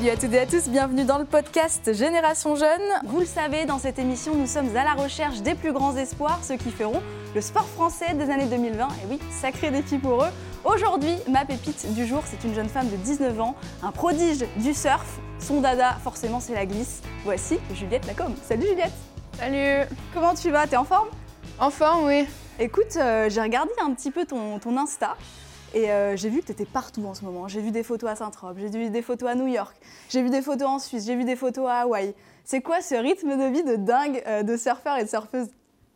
Salut à toutes et à tous, bienvenue dans le podcast Génération Jeune. Vous le savez, dans cette émission, nous sommes à la recherche des plus grands espoirs, ceux qui feront le sport français des années 2020. Et oui, sacré défi pour eux. Aujourd'hui, ma pépite du jour, c'est une jeune femme de 19 ans, un prodige du surf. Son dada, forcément, c'est la glisse. Voici Juliette Lacombe. Salut Juliette Salut Comment tu vas? T'es en forme? En forme, oui. Écoute, euh, j'ai regardé un petit peu ton, ton Insta. Et euh, j'ai vu que tu étais partout en ce moment. J'ai vu des photos à Saint-Tropez, j'ai vu des photos à New York, j'ai vu des photos en Suisse, j'ai vu des photos à Hawaï. C'est quoi ce rythme de vie de dingue euh, de surfeur et de surfeuse?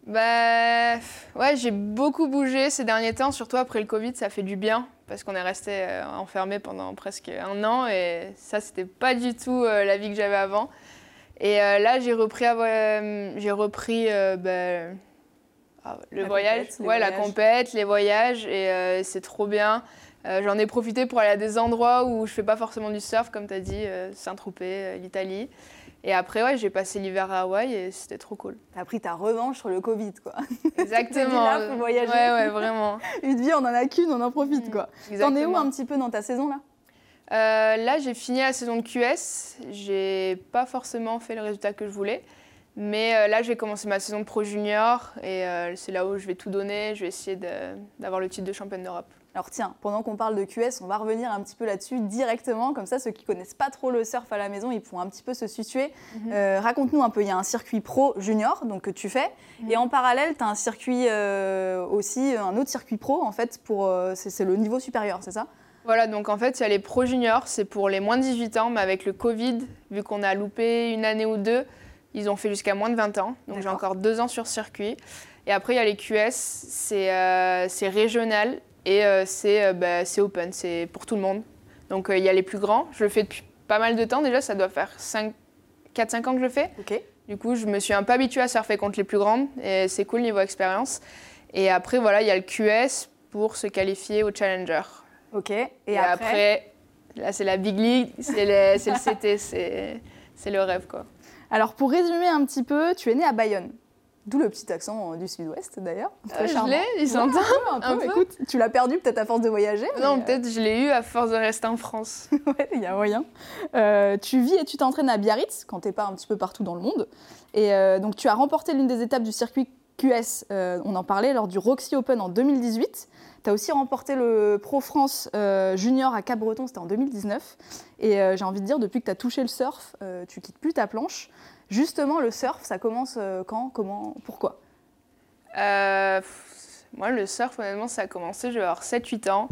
Bah ouais, j'ai beaucoup bougé ces derniers temps, surtout après le Covid, ça fait du bien parce qu'on est resté euh, enfermé pendant presque un an et ça c'était pas du tout euh, la vie que j'avais avant. Et là j'ai repris, j'ai repris bah, ah, le La voyage, compète, ouais la compète, les voyages et euh, c'est trop bien. Euh, J'en ai profité pour aller à des endroits où je fais pas forcément du surf, comme tu as dit, euh, Saint-Tropez, l'Italie. Et après, ouais, j'ai passé l'hiver à Hawaï et c'était trop cool. T'as pris ta revanche sur le Covid, quoi. Exactement. là, voyager. Ouais, ouais, vraiment. Une vie, on en a qu'une, on en profite, quoi. T'en es où un petit peu dans ta saison, là? Là, j'ai fini la saison de QS. J'ai pas forcément fait le résultat que je voulais. Mais euh, là, j'ai commencé ma saison Pro Junior et euh, c'est là où je vais tout donner. Je vais essayer d'avoir le titre de championne d'Europe. Alors tiens, pendant qu'on parle de QS, on va revenir un petit peu là-dessus directement, comme ça ceux qui connaissent pas trop le surf à la maison, ils pourront un petit peu se situer. Mhm. Euh, Raconte-nous un peu, il y a un circuit pro junior donc, que tu fais, Mhm. et en parallèle, tu as un circuit euh, aussi, un autre circuit pro en fait, pour euh, c'est c'est le niveau supérieur, c'est ça? Voilà, donc en fait, il y a les Pro Junior, c'est pour les moins de 18 ans, mais avec le Covid, vu qu'on a loupé une année ou deux, ils ont fait jusqu'à moins de 20 ans. Donc j'ai encore deux ans sur circuit. Et après, il y a les QS, c'est euh, c'est régional et euh, c'est euh, bah, c'est open, c'est pour tout le monde. Donc il y a les plus grands, je le fais depuis pas mal de temps déjà, ça doit faire 4-5 ans que je le fais. Ok. Du coup, je me suis un peu habituée à surfer contre les plus grandes et c'est cool niveau expérience. Et après, voilà, il y a le QS pour se qualifier au Challenger. Ok. Et, Et, après, après, là, c'est la big league, c'est le, CT, c'est le rêve, quoi. Alors pour résumer un petit peu, tu es né à Bayonne. D'où le petit accent euh, du sud-ouest d'ailleurs. Très Euh, je charmant. l'ai, il Ouais, s'entend un peu, un peu. Écoute, tu l'as perdu peut-être à force de voyager. Non, euh, peut-être je l'ai eu à force de rester en France. Ouais, il y a moyen. Euh, tu vis et tu t'entraînes à Biarritz, quand t'es pas un petit peu partout dans le monde. Et donc tu as remporté l'une des étapes du circuit QS, euh, on en parlait, lors du Roxy Open en 2018. Tu as aussi remporté le Pro France euh, Junior à Cap-Breton, c'était en 2019. Et euh, j'ai envie de dire, depuis que tu as touché le surf, tu quittes plus ta planche. Justement, le surf, ça commence quand Comment Pourquoi? Pff, moi, le surf, honnêtement, ça a commencé, je vais avoir 7-8 ans,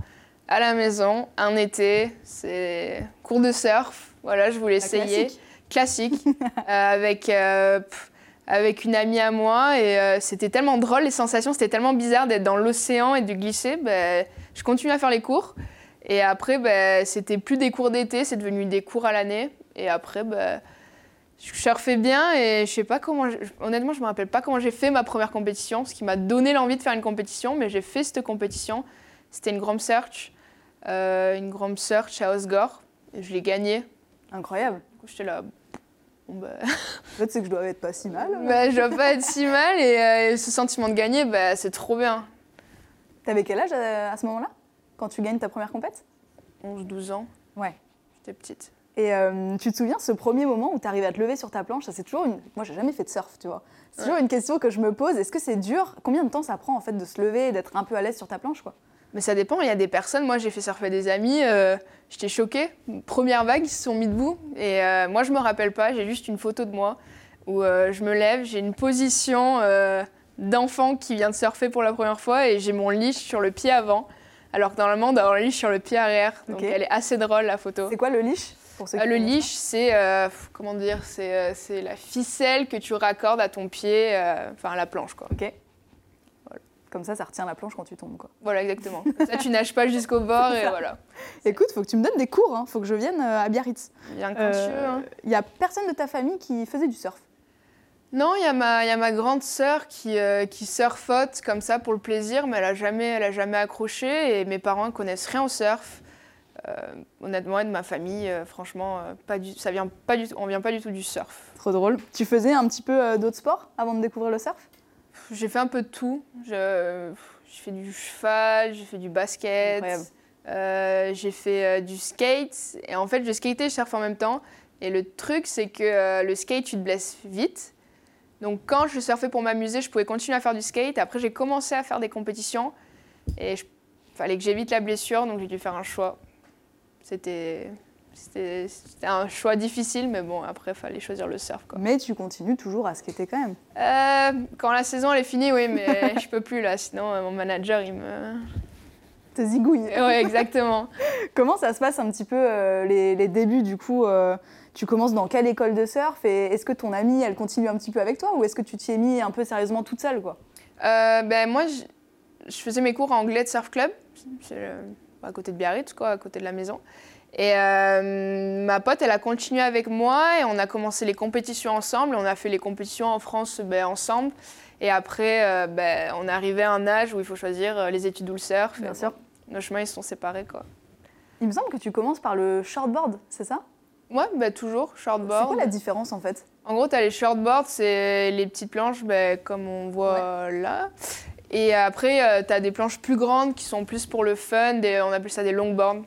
à la maison, un été, c'est cours de surf. Voilà, je voulais La essayer. classique. Classique. avec, pff, avec une amie à moi. Et euh, c'était tellement drôle, les sensations, c'était tellement bizarre d'être dans l'océan et de glisser. Ben, je continue à faire les cours. Et après, ben, c'était plus des cours d'été, c'est devenu des cours à l'année. Et après, ben, je surfais bien et je sais pas comment. je- honnêtement, je me rappelle pas comment j'ai fait ma première compétition, ce qui m'a donné l'envie de faire une compétition, mais j'ai fait cette compétition. C'était une Grand Search, euh, une Grand Search à Osgore, et je l'ai gagnée. Incroyable. Du coup, j'étais là. Bon, bah, En fait, c'est que je dois être pas si mal. bah, je dois pas être si mal et, euh, et ce sentiment de gagner, bah, c'est trop bien. T'avais quel âge à, à ce moment-là Quand tu gagnes ta première compète? 11-12 ans, Ouais. j'étais petite. Et euh, tu te souviens ce premier moment où tu arrives à te lever sur ta planche? Ça c'est toujours une. Moi, j'ai jamais fait de surf, tu vois. C'est toujours une question que je me pose. Est-ce que c'est dur? Combien de temps ça prend en fait de se lever et d'être un peu à l'aise sur ta planche, quoi? Mais ça dépend, il y a des personnes, moi j'ai fait surfer des amis, euh, j'étais choquée. Première vague, ils se sont mis debout. Et euh, moi je me rappelle pas, j'ai juste une photo de moi où euh, je me lève, j'ai une position d'enfant qui vient de surfer pour la première fois et j'ai mon leash sur le pied avant. Alors que normalement, on doit avoir le leash sur le pied arrière. Donc elle est assez drôle la photo. C'est quoi le leash pour ceux qui le leash, c'est comment dire, c'est la ficelle que tu raccordes à ton pied, enfin à la planche quoi. Ok. Comme ça, ça retient la planche quand tu tombes, quoi. Voilà exactement. Ça tu nages pas jusqu'au bord et voilà. Écoute, faut que tu me donnes des cours. Hein. Faut que je vienne euh, à Biarritz. Bien Euh, conscieux. hein. Il y a personne de ta famille qui faisait du surf. Non, il y, a ma- il y a ma grande sœur qui, euh, qui surfote comme ça pour le plaisir, mais elle a jamais, elle a jamais accroché et mes parents ne connaissent rien au surf. Euh, honnêtement, et de ma famille, euh, franchement, euh, pas du, ça vient pas du tout, on vient pas du tout du surf. Trop drôle. Tu faisais un petit peu euh, d'autres sports avant de découvrir le surf? J'ai fait un peu de tout. Je- J'ai fait du cheval, j'ai fait du basket. Euh, j'ai fait euh, du skate. Et en fait, je skatais et je surfais en même temps. Et le truc, c'est que euh, le skate, tu te blesses vite. Donc quand je surfais pour m'amuser, je pouvais continuer à faire du skate. Après, j'ai commencé à faire des compétitions. Et il fallait que j'évite la blessure, donc j'ai dû faire un choix. C'était c'était un choix difficile, mais bon, après, il fallait choisir le surf. Quoi. Mais tu continues toujours à skater quand même. Euh, quand la saison elle est finie, oui, mais je peux plus là, sinon euh, mon manager il me. Te zigouille. Ouais, exactement. Comment ça se passe un petit peu euh, les, les débuts du coup Tu commences dans quelle école de surf et est-ce que ton amie elle continue un petit peu avec toi ou est-ce que tu t'y es mis un peu sérieusement toute seule quoi? Ben, moi, je, faisais mes cours en anglais de surf club, à côté de Biarritz, quoi, à côté de la maison. Et euh, ma pote, elle a continué avec moi et on a commencé les compétitions ensemble. On a fait les compétitions en France ben, ensemble. Et après, euh, ben, on est arrivé à un âge où il faut choisir euh, les études ou le surf. Bien sûr. bon, Nos chemins, ils se sont séparés, quoi. Il me semble que tu commences par le shortboard, c'est ça? Ouais, ben, toujours, C'est shortboard. quoi la différence en fait? En gros, tu as les shortboards, c'est les petites planches ben, comme on voit là. Et après, tu as des planches plus grandes qui sont plus pour le fun, des- on appelle ça des longboards.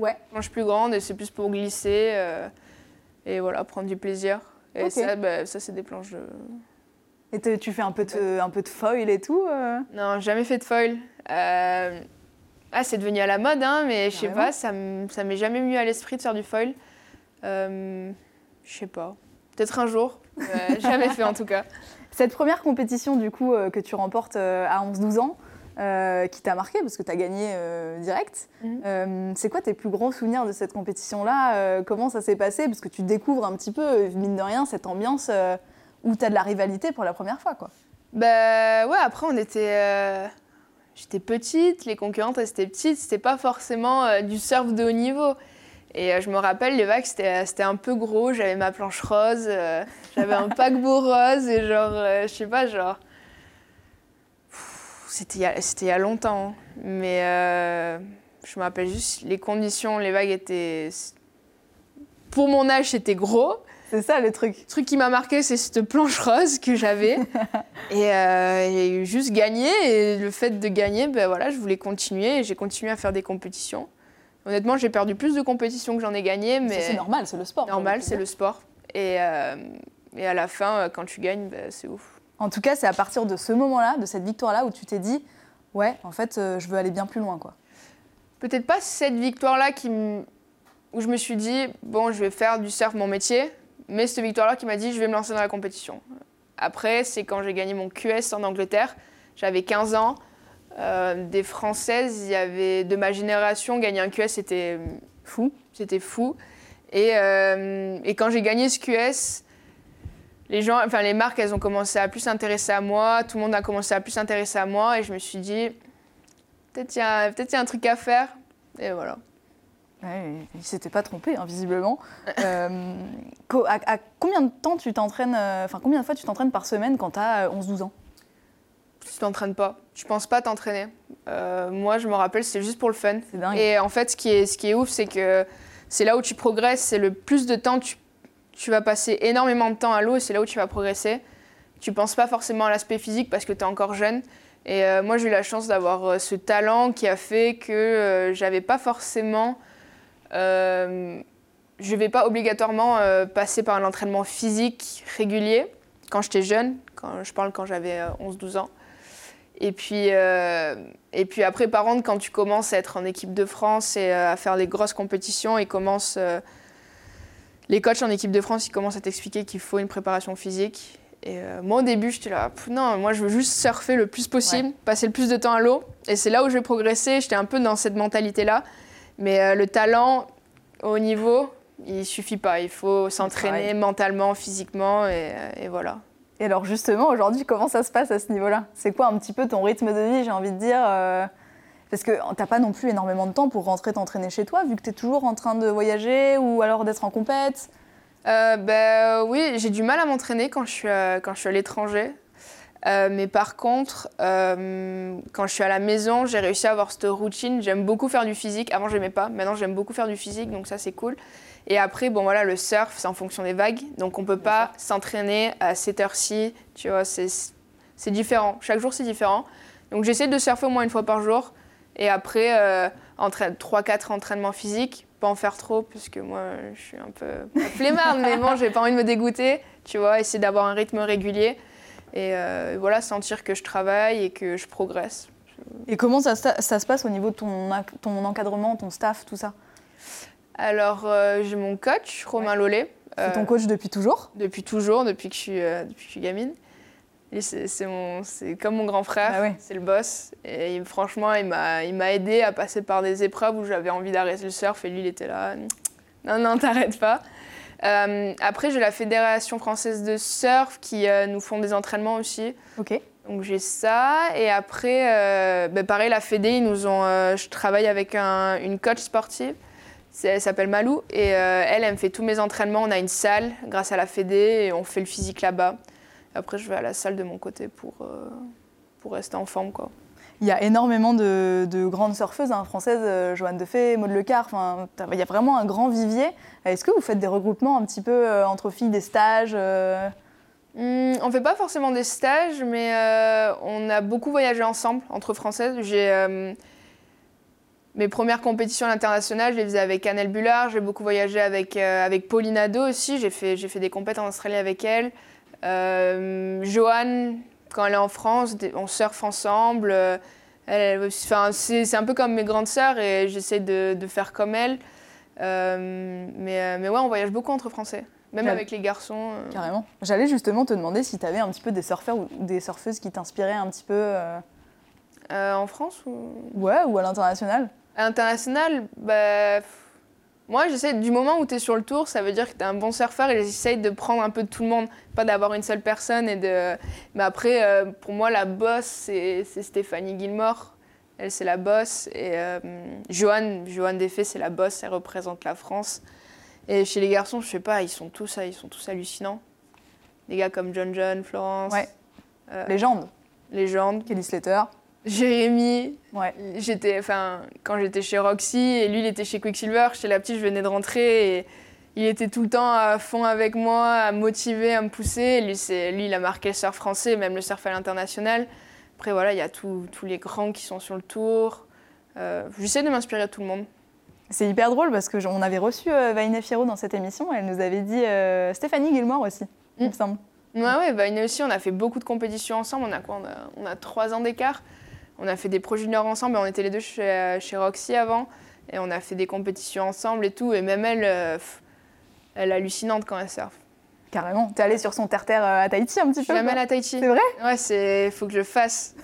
Ouais. Planches plus grandes et c'est plus pour glisser euh, et voilà, prendre du plaisir. Et ça, ben, ça c'est des planches de... Et te- tu fais un peu de, un peu de foil et tout euh? Non, jamais fait de foil. Euh, Ah, c'est devenu à la mode, hein, mais je sais pas, ça m'est jamais venu à l'esprit de faire du foil. Je sais pas. Peut-être un jour. Jamais fait en tout cas. Cette première compétition du coup que tu remportes à 11-12 ans, euh, qui t'a marqué parce que tu as gagné euh, direct, Mhm. euh, c'est quoi tes plus grands souvenirs de cette compétition-là Comment ça s'est passé? Parce que tu découvres un petit peu, mine de rien, cette ambiance où tu as de la rivalité pour la première fois. quoi. Bah ouais, après on était. J'étais petite, les concurrentes elles étaient petites, c'était pas forcément du surf de haut niveau. Et je me rappelle, les vagues c'était c'était un peu gros, j'avais ma planche rose, euh, j'avais un paquebot rose et genre, euh, je sais pas, genre. C'était il y a- longtemps, hein. mais euh, je me rappelle juste les conditions, les vagues étaient. Pour mon âge, c'était gros. C'est ça le truc. Le truc qui m'a marqué, c'est cette planche rose que j'avais. et, euh, juste gagner. Et le fait de gagner, ben voilà, je voulais continuer. Et j'ai continué à faire des compétitions. Honnêtement, j'ai perdu plus de compétitions que j'en ai gagné. Mais C'est normal, c'est le sport. normal, c'est le sport. Et, euh, et à la fin, quand tu gagnes, ben, c'est ouf. En tout cas, c'est à partir de ce moment-là, de cette victoire-là, où tu t'es dit, ouais, en fait, euh, je veux aller bien plus loin. quoi. Peut-être pas cette victoire-là qui m- où je me suis dit, bon, je vais faire du surf mon métier, mais cette victoire-là qui m'a dit, je vais me lancer dans la compétition. Après, c'est quand j'ai gagné mon QS en Angleterre. J'avais 15 ans. Euh, des Françaises, il y avait de ma génération, gagner un QS, c'était fou. C'était fou. Et, euh, et quand j'ai gagné ce QS, les gens, enfin les marques, elles ont commencé à plus s'intéresser à moi. Tout le monde a commencé à plus s'intéresser à moi, et je me suis dit, peut-être il y, a- peut-être il y a un truc à faire. Et voilà. Ouais, il s'était pas trompé, hein, visiblement. Euh, à, à combien de temps tu t'entraînes, euh, enfin combien de fois tu t'entraînes par semaine quand tu as 11-12 ans? Tu t'entraînes pas. Je pense pas t'entraîner. Euh, moi, je me rappelle, c'est juste pour le fun. C'est dingue. Et en fait, ce qui est, ce qui est ouf, c'est que c'est là où tu progresses, c'est le plus de temps, tu, tu vas passer énormément de temps à l'eau et c'est là où tu vas progresser. Tu penses pas forcément à l'aspect physique parce que tu es encore jeune. Et euh, moi, j'ai eu la chance d'avoir euh, ce talent qui a fait que euh, j'avais pas forcément. euh, je vais pas obligatoirement passer par un entraînement physique régulier quand j'étais jeune, quand je parle quand j'avais euh, 11-12 ans. Et puis, et puis après, par contre, quand tu commences à être en équipe de France et à faire des grosses compétitions, ils commencent, euh, les coachs en équipe de France, ils commencent à t'expliquer qu'il faut une préparation physique. Et euh, moi, au début, j'étais là, non, moi, je veux juste surfer le plus possible, passer le plus de temps à l'eau. Et c'est là où je vais progresser. J'étais un peu dans cette mentalité-là. Mais euh, le talent, au niveau, il suffit pas. Il faut s'entraîner mentalement, physiquement, et, et voilà. Et alors justement, aujourd'hui, comment ça se passe à ce niveau-là? C'est quoi un petit peu ton rythme de vie, j'ai envie de dire euh, Parce que t'as pas non plus énormément de temps pour rentrer t'entraîner chez toi, vu que tu es toujours en train de voyager ou alors d'être en compète. Euh, ben, oui, j'ai du mal à m'entraîner quand je suis à, quand je suis à l'étranger. Euh, mais par contre, euh, quand je suis à la maison, j'ai réussi à avoir cette routine. J'aime beaucoup faire du physique. Avant, j'aimais pas. Maintenant, j'aime beaucoup faire du physique, donc ça, c'est cool. Et après, bon, voilà, le surf, c'est en fonction des vagues. Donc, on peut pas s'entraîner à cette heure-ci. Tu vois, c'est c'est différent. Chaque jour, c'est différent. Donc, j'essaie de surfer au moins une fois par jour. Et après, euh, 3-4 entraînements physiques, pas en faire trop, puisque moi, je suis un peu flemmarde, mais bon, j'ai pas envie de me dégoûter, tu vois, essayer d'avoir un rythme régulier. Et euh, voilà, sentir que je travaille et que je progresse. Et comment ça, ça se passe au niveau de ton, ton encadrement, ton staff, tout ça? Alors, euh, j'ai mon coach, Romain Lollet. C'est ton coach depuis toujours? Depuis toujours, depuis que je suis, depuis que je suis gamine. C'est comme mon grand frère, ah c'est le boss. Et franchement, il m'a aidé à passer par des épreuves où j'avais envie d'arrêter le surf et lui, il était là. Non, non, t'arrêtes pas. Euh, après, j'ai la Fédération française de surf qui euh, nous font des entraînements aussi. Ok. Donc j'ai ça. Et après, euh, ben, pareil, la Fédé, ils nous ont, je travaille avec une coach sportive. Elle s'appelle Malou. Et elle, elle me fait tous mes entraînements. On a une salle grâce à la Fédé et on fait le physique là-bas. Après, je vais à la salle de mon côté pour, euh, pour rester en forme. Quoi. Il y a énormément de, de grandes surfeuses hein, françaises, euh, Joanne Defay, Maud Lecar, il y a vraiment un grand vivier. Est-ce que vous faites des regroupements un petit peu euh, entre filles, des stages mmh, On ne fait pas forcément des stages, mais on a beaucoup voyagé ensemble entre françaises. J'ai mes premières compétitions internationales, je les faisais avec Annelle Bullard. J'ai beaucoup voyagé avec, avec Pauline Ado aussi. J'ai fait, fait des compétitions en Australie avec elle. Euh, Joanne, quand elle est en France, on surfe ensemble. Euh, c'est un peu comme mes grandes sœurs et j'essaie de, faire comme elles. Euh, mais, mais ouais, on voyage beaucoup entre Français, même avec les garçons. Carrément. J'allais justement te demander si tu avais un petit peu des surfeurs ou des surfeuses qui t'inspiraient un petit peu. en France ou... Ouais, ou à l'international À l'international, bah, moi, j'essaie, du moment où tu es sur le tour, ça veut dire que tu es un bon surfeur et j'essaie de prendre un peu de tout le monde, pas d'avoir une seule personne. Et de... Mais après, euh, pour moi, la boss, c'est Stéphanie Gilmore. Elle, c'est la boss. Et euh, Joanne, Joanne Defay, c'est la boss, elle représente la France. Et chez les garçons, je sais pas, ils sont tous, ils sont tous hallucinants. Des gars comme John John, Florence. Ouais. Euh, légende. Légende. Kelly Slater. Jérémy. Ouais. J'étais, enfin, quand j'étais chez Roxy et lui, il était chez Quicksilver. Chez la petite, je venais de rentrer et il était tout le temps à fond avec moi, à me motiver, à me pousser. Lui, lui il a marqué le surf français, même le surf à l'international. Après, voilà, il y a tous les grands qui sont sur le tour. Euh, j'essaie de m'inspirer de tout le monde. C'est hyper drôle parce qu'on avait reçu euh, Vaina Fierro dans cette émission. Elle nous avait dit euh, Stéphanie Gilmore aussi, il me mm. semble. Ouais, ouais, Vaina aussi, on a fait beaucoup de compétitions ensemble. On a quoi? On a trois ans d'écart. On a fait des projets juniors ensemble, on était les deux chez, chez, Roxy avant, et on a fait des compétitions ensemble et tout. Et même elle, euh, elle est hallucinante quand elle surfe. Carrément. T'es allée sur son terre-terre euh, à Tahiti un petit peu Je suis à Tahiti. C'est vrai? Ouais, c'est faut que je fasse.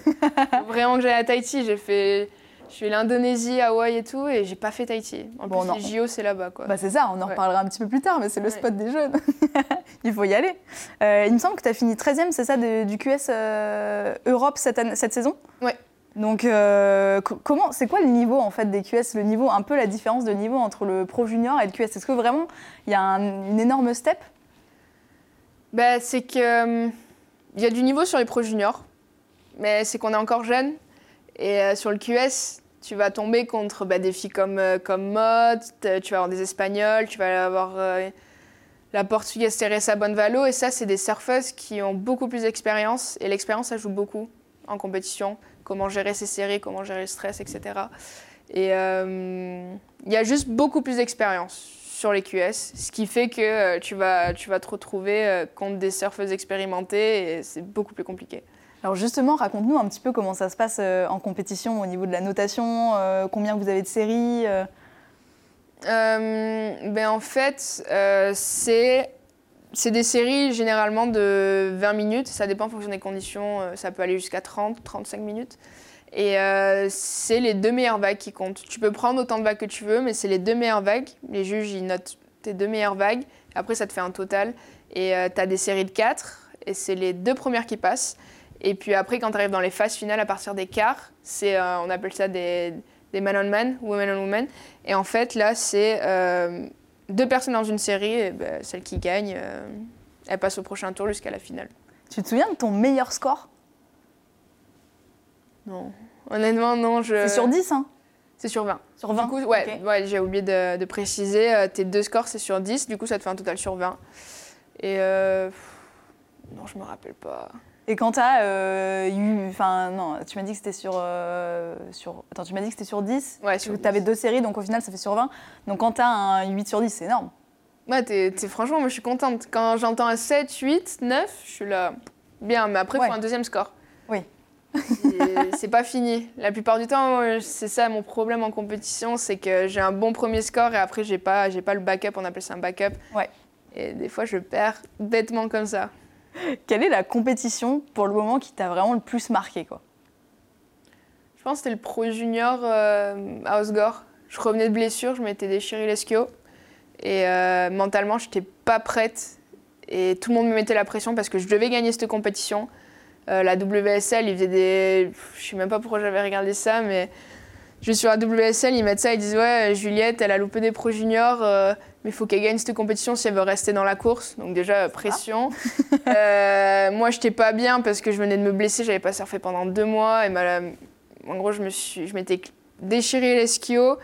vraiment que j'aille à Tahiti. J'ai fait je suis l'Indonésie, Hawaï et tout, et j'ai pas fait Tahiti. En bon, plus, les JO, c'est là-bas, quoi. Bah, c'est ça, on en reparlera un petit peu plus tard, mais c'est le spot des jeunes. il faut y aller. Euh, il me semble que tu as fini 13e, c'est ça, du QS Europe cette, cette saison? Ouais. Donc, euh, comment, c'est quoi le niveau en fait des QS, le niveau, un peu la différence de niveau entre le pro junior et le QS Est-ce que vraiment il y a une énorme step? Bah, c'est que il y a du niveau sur les pro juniors, mais c'est qu'on est encore jeune et euh, sur le QS, tu vas tomber contre bah, des filles comme euh, Mode, tu vas avoir des Espagnols, tu vas avoir la portugaise Teresa Bonvalo et ça c'est des surfeuses qui ont beaucoup plus d'expérience et l'expérience ça joue beaucoup en compétition comment gérer ses séries, comment gérer le stress, etc. Et euh, il y a juste beaucoup plus d'expérience sur les QS, ce qui fait que euh, tu, vas, tu vas te retrouver euh, contre des surfeuses expérimentées et c'est beaucoup plus compliqué. Alors justement, raconte-nous un petit peu comment ça se passe en compétition au niveau de la notation, combien vous avez de séries ben En fait, c'est c'est des séries généralement de 20 minutes, ça dépend en fonction des conditions, euh, ça peut aller jusqu'à 30, 35 minutes. Et euh, c'est les deux meilleures vagues qui comptent. Tu peux prendre autant de vagues que tu veux, mais c'est les deux meilleures vagues. Les juges, ils notent tes deux meilleures vagues. Après, ça te fait un total. Et euh, tu as des séries de 4, et c'est les deux premières qui passent. Et puis après, quand tu arrives dans les phases finales, à partir des quarts, c'est, on appelle ça des, des man on man, women on women. Et en fait, là, c'est deux personnes dans une série, et ben, celle qui gagne, euh, elle passe au prochain tour jusqu'à la finale. Tu te souviens de ton meilleur score? Non. Honnêtement, non. Je... C'est sur 10, hein? C'est sur 20. Sur 20 du coup, ouais, ouais j'ai oublié de, préciser. Euh, tes deux scores, c'est sur 10. Du coup, ça te fait un total sur 20. Et. Euh... Non, je me rappelle pas. Et quand t'as euh, eu. Enfin, non, tu m'as dit que c'était sur, euh, sur. Attends, tu m'as dit que c'était sur 10 Ouais, sur Tu avais deux séries, donc au final, ça fait sur 20. Donc quand t'as un 8 sur 10, c'est énorme. Ouais, t'es, franchement, moi je suis contente. Quand j'entends un 7, 8, 9, je suis là. Bien, mais après, il Ouais. faut un deuxième score. Oui. C'est pas fini. La plupart du temps, moi, c'est ça mon problème en compétition, c'est que j'ai un bon premier score et après, j'ai pas, j'ai pas le backup, on appelle ça un backup. Ouais. Et des fois, je perds bêtement comme ça. Quelle est la compétition pour le moment qui t'a vraiment le plus marqué quoi? Je pense que c'était le pro junior euh, à Osgore. Je revenais de blessure, je m'étais déchiré l'ischio. Et euh, mentalement, je n'étais pas prête. Et tout le monde me mettait la pression parce que je devais gagner cette compétition. Euh, la WSL, ils faisaient des. Je sais même pas pourquoi j'avais regardé ça, mais je suis sur la WSL, ils mettent ça, ils disent Ouais, Juliette, elle a loupé des pro juniors, mais il faut qu'elle gagne cette compétition si elle veut rester dans la course. Donc, déjà, pression. Euh, moi, je n'étais pas bien parce que je venais de me blesser, j'avais pas surfé pendant deux mois. Et ma- en gros, je me suis, je m'étais déchiré l'esquio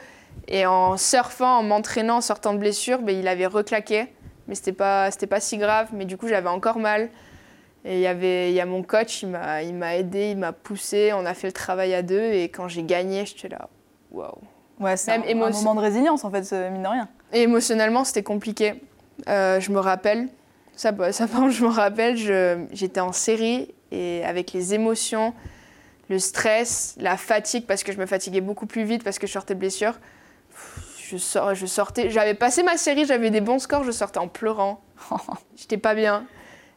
et en surfant, en m'entraînant, en sortant de blessure, ben, il avait reclaqué. Mais c'était pas, c'était pas si grave. Mais du coup, j'avais encore mal. Et il y avait, il y a mon coach, il m'a, il m'a aidé, il m'a poussé. On a fait le travail à deux. Et quand j'ai gagné, j'étais là, waouh. Ouais, c'est un, un moment de résilience en fait, ce- mine de rien. Et émotionnellement, c'était compliqué. Euh, je me rappelle, ça, ça je me rappelle, j'étais en série et avec les émotions, le stress, la fatigue, parce que je me fatiguais beaucoup plus vite parce que je sortais de blessure. Je, sors, je sortais, j'avais passé ma série, j'avais des bons scores, je sortais en pleurant. J'étais pas bien.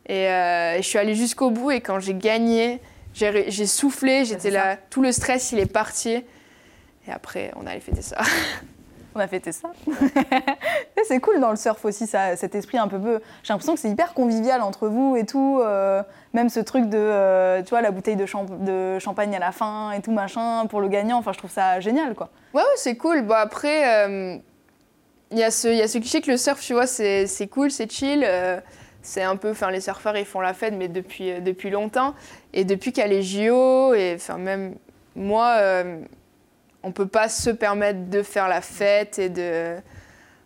Et euh, je suis allée jusqu'au bout et quand j'ai gagné, j'ai soufflé, j'étais là, tout le stress, il est parti. Et après, on allait fêter ça. On a fêté ça. C'est cool dans le surf aussi, ça, cet esprit un peu. J'ai l'impression que c'est hyper convivial entre vous et tout. euh, même ce truc de, euh, tu vois, la bouteille de, champ- de champagne à la fin et tout machin pour le gagnant. Enfin, je trouve ça génial, quoi. Ouais, ouais, c'est cool. Bon, après, euh, il y, ce- il y a ce cliché que le surf, tu vois, c'est cool, c'est chill. euh, c'est un peu, enfin, les surfeurs, ils font la fête, mais depuis, euh, depuis longtemps. Et depuis qu'il y a les JO, et enfin, même moi, euh, on peut pas se permettre de faire la fête et de.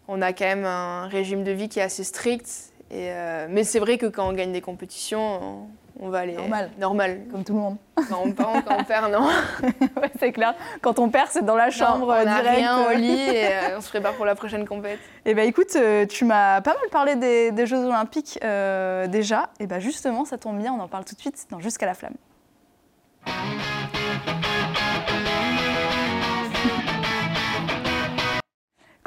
On a quand même un régime de vie qui est assez strict. Et, euh, mais c'est vrai que quand on gagne des compétitions, on, on va aller. Normal. Normal. Comme tout le monde. Quand on, quand on perd, non. ouais, c'est clair. Quand on perd, c'est dans la chambre Non, on direct. rien au lit et euh, on se prépare pour la prochaine compète. Et ben écoute, euh, tu m'as pas mal parlé des, des Jeux Olympiques euh, déjà. Et ben justement, ça tombe bien, on en parle tout de suite dans Jusqu'à la flamme.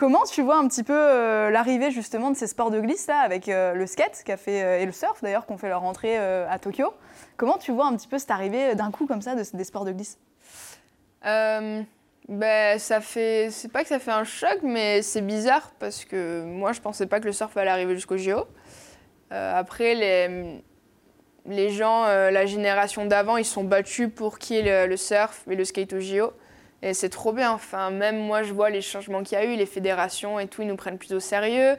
Comment tu vois un petit peu euh, l'arrivée justement de ces sports de glisse là avec euh, le skate qui a fait, euh, et le surf d'ailleurs qui ont fait leur entrée à Tokyo Comment tu vois un petit peu cette arrivée d'un coup comme ça de, des sports de glisse? Ben, ça fait. C'est pas que ça fait un choc, mais c'est bizarre parce que moi, je pensais pas que le surf allait arriver jusqu'au JO. Après, les, les gens, la génération d'avant, ils sont battus pour qu'il y ait le, le surf et le skate au JO. Et c'est trop bien. Enfin, même moi, je vois les changements qu'il y a eu, les fédérations et tout, ils nous prennent plus au sérieux.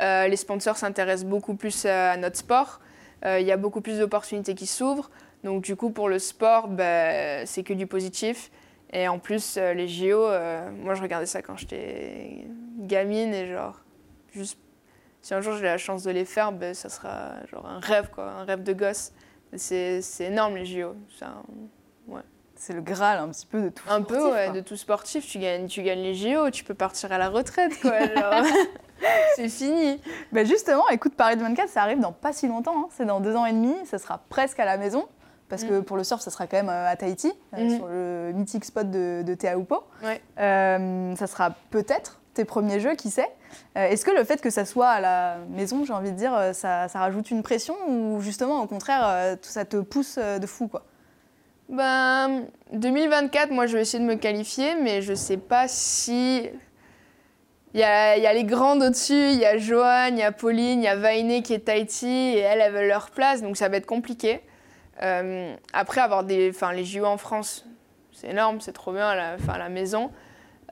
Euh, les sponsors s'intéressent beaucoup plus à notre sport. Euh, Il y a beaucoup plus d'opportunités qui s'ouvrent. Donc, du coup, pour le sport, ben, c'est que du positif. Et en plus, euh, les JO, euh, moi je regardais ça quand j'étais gamine et genre, juste, si un jour j'ai la chance de les faire, ben, ça sera genre un rêve, quoi, un rêve de gosse. C'est énorme les JO. Un, C'est le graal un petit peu de tout. un peu ouais, quoi. de tout sportif, tu gagnes, tu gagnes les JO, tu peux partir à la retraite, quoi. c'est fini. Ben justement, écoute, Paris 24, ça arrive dans pas si longtemps. hein. C'est dans deux ans et demi. Ça sera presque à la maison. Parce que pour le surf, ça sera quand même euh, à Tahiti, euh, Mhm. sur le mythique spot de, de. Ouais. Euh, ça sera peut-être tes premiers jeux, qui sait. Euh, Est-ce que le fait que ça soit à la maison, j'ai envie de dire, ça, ça rajoute une pression ou justement, au contraire, tout ça te pousse de fou quoi? Ben, 2024, moi je vais essayer de me qualifier, mais je sais pas si. Il y a, il y a les grandes au-dessus, il y a Joanne, il y a Pauline, il y a Vainé qui est Tahiti, et elles, elles veulent leur place, donc ça va être compliqué. Euh, après, avoir des, enfin, les JO en France, c'est énorme, c'est trop bien, à la, enfin, à la maison.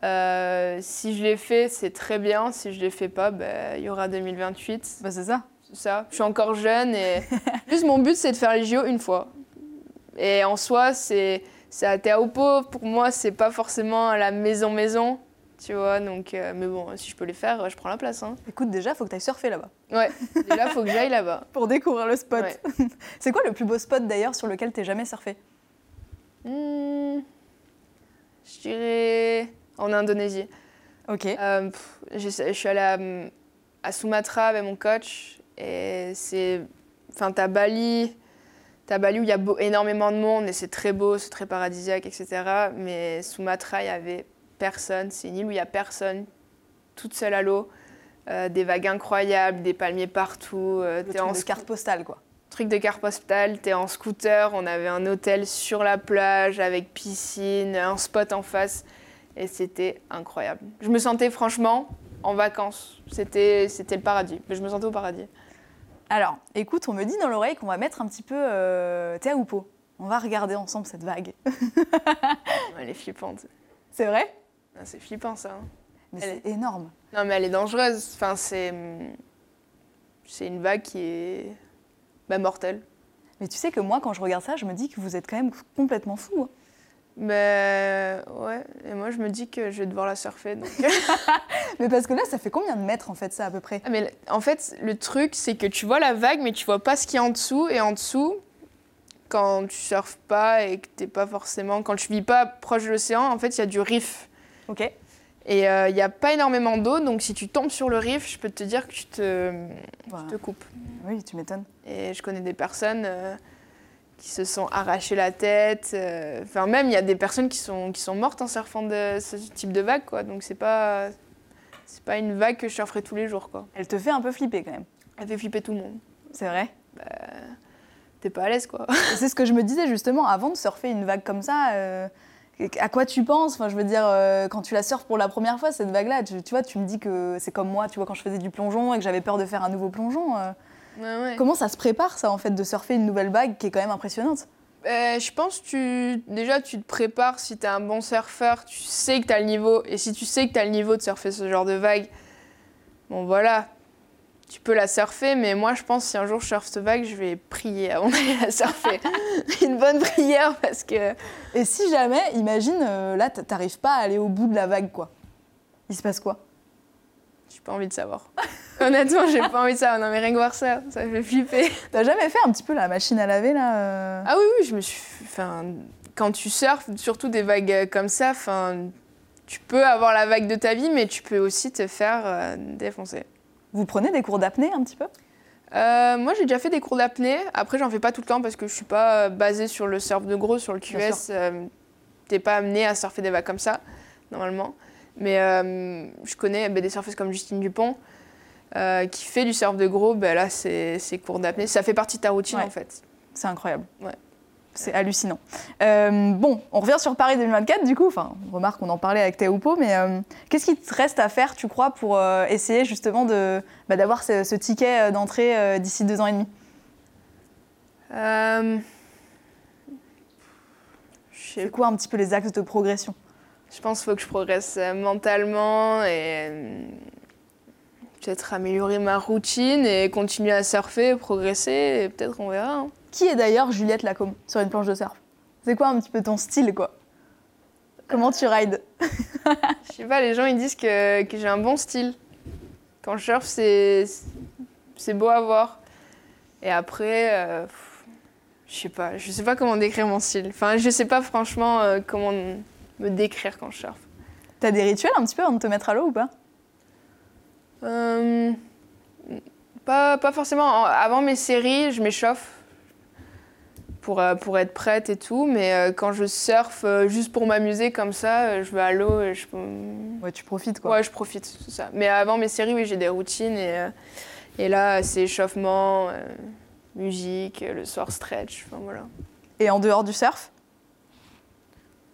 Euh, si je les fais, c'est très bien. Si je les fais pas, ben, il y aura 2028. Bah, C'est ça. C'est ça. Je suis encore jeune et juste mon but c'est de faire les JO une fois. Et en soi, c'est à Teahupo. Pour moi, c'est pas forcément à la maison maison tu vois. Donc, euh, mais bon, si je peux les faire, je prends la place. Hein. Écoute, déjà, faut que tu ailles surfer là-bas. Ouais, déjà, faut que j'aille là-bas. Pour découvrir le spot. Ouais. C'est quoi le plus beau spot d'ailleurs sur lequel t'es jamais surfé? Hmm, je dirais en Indonésie. Ok. Euh, pff, je suis allée à, à Sumatra avec mon coach et c'est. Enfin, t'as Bali, t'as Bali où il y a beau- énormément de monde et c'est très beau, c'est très paradisiaque, etc. Mais Sumatra, il y avait personne. C'est une île où il y a personne, toute seule à l'eau. Euh, des vagues incroyables, des palmiers partout. euh, Le truc en de carte postale quoi. truc de carte postale, t'es en scooter, on avait un hôtel sur la plage avec piscine, un spot en face, et c'était incroyable. Je me sentais franchement en vacances, c'était c'était le paradis, mais je me sentais au paradis. Alors, écoute, on me dit dans l'oreille qu'on va mettre un petit peu euh, thé à Oupo. On va regarder ensemble cette vague. Elle est flippante. C'est vrai? Ah, C'est flippant ça. hein. Mais Elle c'est énorme. Non mais elle est dangereuse, enfin c'est c'est une vague qui est bah, mortelle. Mais tu sais que moi, quand je regarde ça, je me dis que vous êtes quand même complètement fou. hein. Mais ouais, et moi je me dis que je vais devoir la surfer. donc. Mais parce que là, ça fait combien de mètres en fait ça à peu près? Ah, mais en fait, le truc, c'est que tu vois la vague, mais tu vois pas ce qu'il y a en dessous. Et en dessous, quand tu surfes pas et que t'es pas forcément. Quand tu vis pas proche de l'océan, en fait, il y a du riff. Ok. Et euh, il n'y a pas énormément d'eau, donc si tu tombes sur le riff, je peux te dire que tu te, Voilà. te coupes. Oui, tu m'étonnes. Et je connais des personnes euh, qui se sont arrachées la tête. euh, Enfin, même, il y a des personnes qui sont, qui sont mortes en surfant de ce type de vague, quoi. Donc, c'est pas. C'est pas une vague que je surferai tous les jours, quoi. Elle te fait un peu flipper quand même. Elle fait flipper tout le monde. C'est vrai? T'es pas à l'aise, quoi. C'est ce que je me disais justement avant de surfer une vague comme ça. euh, à quoi tu penses? Enfin, je veux dire, euh, quand tu la surfes pour la première fois, cette vague-là, tu, tu vois, tu me dis que c'est comme moi, tu vois, quand je faisais du plongeon et que j'avais peur de faire un nouveau plongeon. euh, Ouais. Comment ça se prépare, ça, en fait, de surfer une nouvelle vague qui est quand même impressionnante Euh, je pense que tu, déjà, tu te prépares si tu es un bon surfeur, tu sais que tu as le niveau. Et si tu sais que tu as le niveau de surfer ce genre de vague, bon voilà, tu peux la surfer. Mais moi, je pense que si un jour je surfe cette vague, je vais prier avant d'aller la surfer. Une bonne prière parce que. Et si jamais, imagine, euh, là, t'arrives pas à aller au bout de la vague, quoi. Il se passe quoi? J'ai pas envie de savoir. Honnêtement, j'ai pas envie de savoir. Non, mais rien que voir ça, ça me fait flipper. T'as jamais fait un petit peu la machine à laver, là euh Ah oui, oui, je me suis. Enfin, quand tu surfes, surtout des vagues euh, comme ça, enfin, tu peux avoir la vague de ta vie, mais tu peux aussi te faire euh, défoncer. Vous prenez des cours d'apnée un petit peu? Euh, moi, j'ai déjà fait des cours d'apnée. Après, j'en fais pas tout le temps parce que je suis pas basée sur le surf de gros, sur le QS. Euh, T'es pas amené à surfer des vagues comme ça, normalement. Mais euh, je connais ben, des surfeuses comme Justine Dupont euh, qui fait du surf de gros. Ben, là, c'est cours d'apnée. Ça fait partie de ta routine, Ouais. en fait. C'est incroyable. Ouais. C'est hallucinant. Euh, bon, on revient sur Paris 2024 du coup. Enfin, on remarque qu'on en parlait avec Théoupo, mais euh, qu'est-ce qui te reste à faire, tu crois, pour euh, essayer justement de, bah, d'avoir ce, ce ticket d'entrée d'ici deux ans et demi? Je sais C'est quoi un petit peu les axes de progression? Je pense qu'il faut que je progresse euh, mentalement et euh, peut-être améliorer ma routine et continuer à surfer, progresser et peut-être on verra. hein. Qui est d'ailleurs Juliette Lacombe sur une planche de surf? C'est quoi un petit peu ton style, quoi? Comment tu rides? Je sais pas, les gens ils disent que, que j'ai un bon style. Quand je surfe, c'est c'est beau à voir. Et après, euh, je sais pas, je sais pas comment décrire mon style. Enfin, je sais pas franchement euh, comment me décrire quand je surfe. T'as des rituels un petit peu avant de te mettre à l'eau ou pas? Euh, pas, pas forcément. En- Avant mes séries, je m'échauffe pour, euh, pour être prête et tout. Mais euh, quand je surfe juste pour m'amuser comme ça, je vais à l'eau et je, Ouais, tu profites, quoi. ouais, je profite. c'est ça. Mais avant mes séries, oui, j'ai des routines. Et, et là, c'est échauffement, musique, le soir stretch. Enfin voilà. Et en dehors du surf?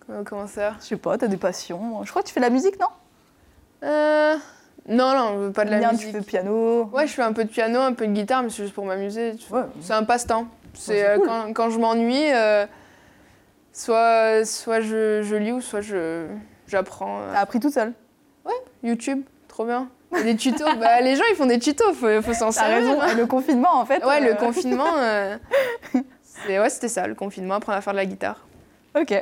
Comment, comment ça Je sais pas, t'as des passions. Je crois que tu fais de la musique, non? Euh, Non, non, pas de la Bien, musique. Tu fais piano. Ouais, je fais un peu de piano, un peu de guitare, mais c'est juste pour m'amuser. Ouais. C'est un passe-temps. C'est euh, cool. quand, quand je m'ennuie, euh, soit, soit je, je lis ou soit je, j'apprends. euh, T'as appris toute seule? YouTube, trop bien. Des tutos. bah, les gens, ils font des tutos, faut, faut s'en servir. raison. Le confinement, en fait. Ouais, euh, le confinement, euh, ouais, c'était ça, le confinement, apprendre à faire de la guitare. Ok.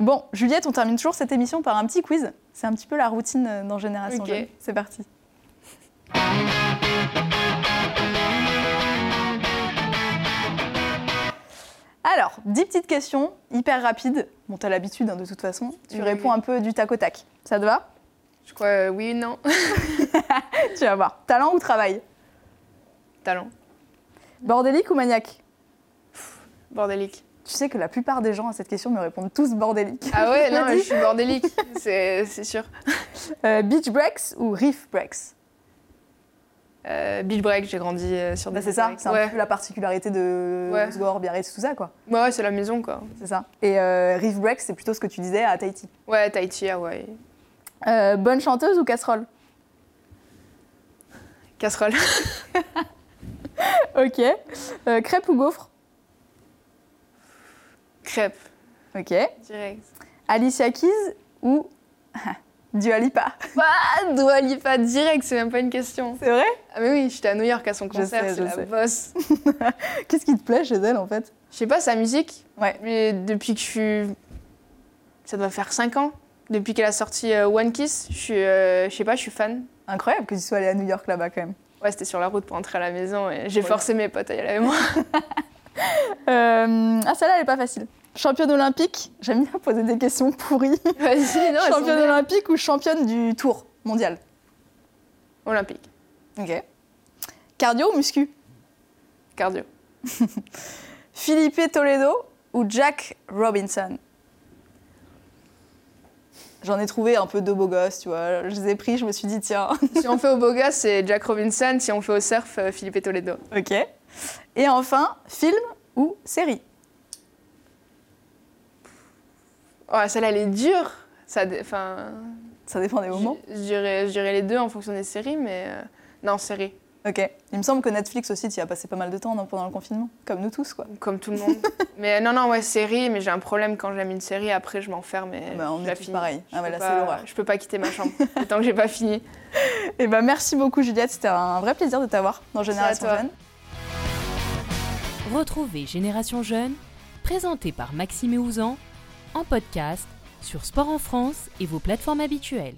Bon, Juliette, on termine toujours cette émission par un petit quiz. C'est un petit peu la routine euh, dans Génération Ok. Jeune. C'est parti. Alors, 10 petites questions, hyper rapides. Bon, t'as l'habitude hein, de toute façon. Tu Oui, réponds oui. un peu du tac au tac. Ça te va? Je crois euh, oui, non. Tu vas voir. Talent ou travail? Talent. Bordélique ou maniaque? Bordélique. Tu sais que la plupart des gens à cette question me répondent tous bordélique. Ah ouais, non, je suis bordélique. C'est sûr. Euh, beach breaks ou reef breaks? Euh, beach break, j'ai grandi euh, sur Bah, des C'est ça, c'est un peu la particularité de Ouais. Osgore, Biarritz, tout ça, quoi. Ouais. ouais, c'est la maison, quoi. C'est ça. Et euh, reef breaks, c'est plutôt ce que tu disais à Tahiti. Ouais, Tahiti, ah ouais. Euh, bonne chanteuse ou casserole? Casserole. Ok. Crêpe ou gaufre? Crêpe. Ok. Direct. Alicia Keys ou Dua Lipa? Ah, Dua Lipa, direct, c'est même pas une question. C'est vrai? Ah mais oui, j'étais à New York à son concert, c'est la sais. bosse. Qu'est-ce qui te plaît chez elle, en fait? Je sais pas, sa musique, Ouais. mais depuis que je suis... Ça doit faire 5 ans. Depuis qu'elle a sorti euh, One Kiss, je suis, euh, je sais pas, je suis fan. Incroyable que tu sois allée à New York là-bas, quand même. Ouais, c'était sur la route pour entrer à la maison et j'ai Ouais. forcé mes potes à y aller avec moi. Euh, Ah, celle-là, elle est pas facile. Championne olympique J'aime bien poser des questions pourries. Vas-y, non, championne olympique ou championne du tour mondial? Olympique, Ok. Cardio ou muscu? Cardio. Philippe Toledo ou Jack Robinson? J'en ai trouvé un peu deux beaux gosses, tu vois. Je les ai pris, je me suis dit, tiens. si on fait au beau gosse, c'est Jack Robinson. Si on fait au surf, euh, Philippe Toledo. ok. Et enfin, film ou série Oh, celle-là, elle est dure. Ça, enfin, Ça dépend des moments. je, je dirais, je dirais les deux en fonction des séries, mais euh, non, série, Ok. Il me semble que Netflix aussi, tu y as passé pas mal de temps non, pendant le confinement, comme nous tous, quoi. comme tout le monde. mais non, non, ouais, série. Mais j'ai un problème quand j'aime une série. Après, je m'enferme et Bah, on je la finis. pareil. Je Ah ouais, peux là, c'est l'horreur. Je peux pas quitter ma chambre tant que j'ai pas fini. Et ben merci beaucoup, Juliette. C'était un vrai plaisir de t'avoir dans Génération toi. Jeune. Retrouvez Génération Jeune, présenté par Maxime Ouzan, en podcast sur Sport en France et vos plateformes habituelles.